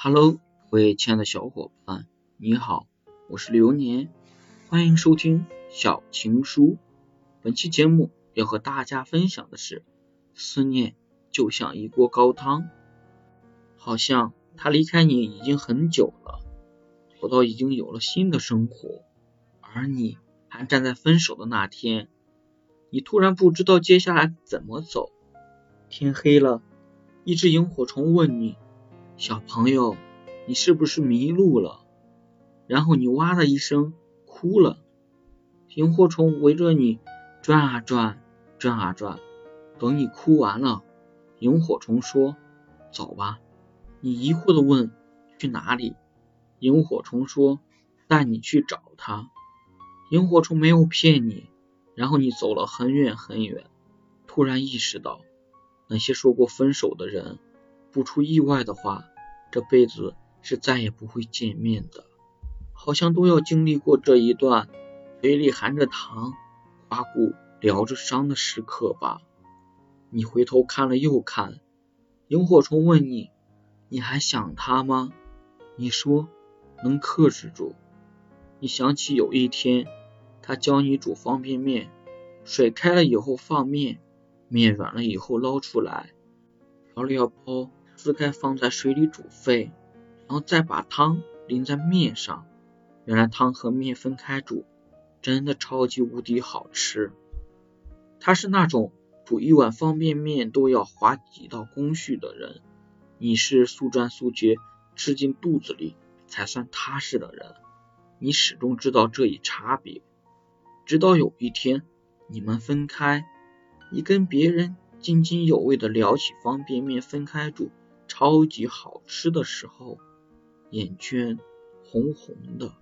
Hello，各位亲爱的小伙伴，你好，我是流年，欢迎收听小情书。本期节目要和大家分享的是，思念就像一锅高汤，好像他离开你已经很久了，我到已经有了新的生活，而你还站在分手的那天，你突然不知道接下来怎么走。天黑了，一只萤火虫问你。小朋友，你是不是迷路了？然后你哇的一声哭了。萤火虫围着你转啊转，转啊转。等你哭完了，萤火虫说：“走吧。”你疑惑的问：“去哪里？”萤火虫说：“带你去找他。”萤火虫没有骗你。然后你走了很远很远，突然意识到，那些说过分手的人。不出意外的话，这辈子是再也不会见面的，好像都要经历过这一段嘴里含着糖、刮骨疗着伤的时刻吧。你回头看了又看，萤火虫问你：“你还想他吗？”你说：“能克制住。”你想起有一天，他教你煮方便面，水开了以后放面，面软了以后捞出来，调料包。撕开放在水里煮沸，然后再把汤淋在面上。原来汤和面分开煮，真的超级无敌好吃。他是那种煮一碗方便面都要划几道工序的人，你是速战速决，吃进肚子里才算踏实的人。你始终知道这一差别，直到有一天你们分开，你跟别人津津有味的聊起方便面分开煮。超级好吃的时候，眼圈红红的，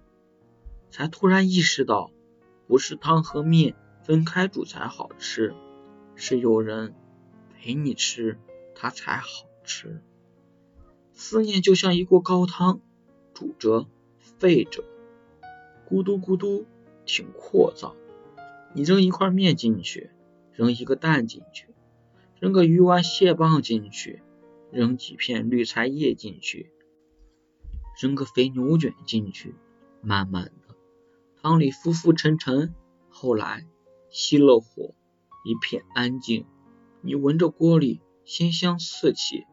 才突然意识到，不是汤和面分开煮才好吃，是有人陪你吃，它才好吃。思念就像一锅高汤，煮着沸着，咕嘟咕嘟，挺扩造。你扔一块面进去，扔一个蛋进去，扔个鱼丸蟹棒进去。扔几片绿菜叶进去，扔个肥牛卷进去，慢慢的，汤里浮浮沉沉。后来熄了火，一片安静。你闻着锅里鲜香四起，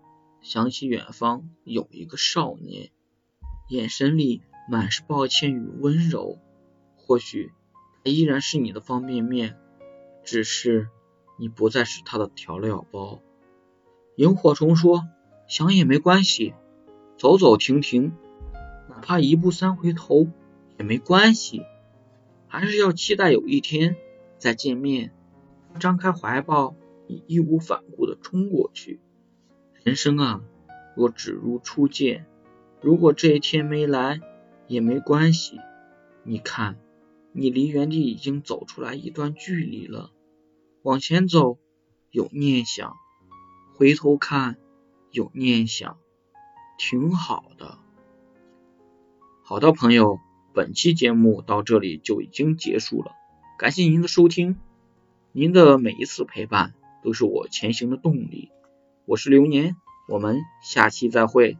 想起远方有一个少年，眼神里满是抱歉与温柔。或许他依然是你的方便面，只是你不再是他的调料包。萤火虫说：“想也没关系，走走停停，哪怕一步三回头也没关系。还是要期待有一天再见面。”张开怀抱，你义无反顾地冲过去。人生啊，若只如初见，如果这一天没来也没关系。你看，你离原地已经走出来一段距离了，往前走有念想。回头看，有念想，挺好的。好的，朋友，本期节目到这里就已经结束了，感谢您的收听，您的每一次陪伴都是我前行的动力。我是流年，我们下期再会。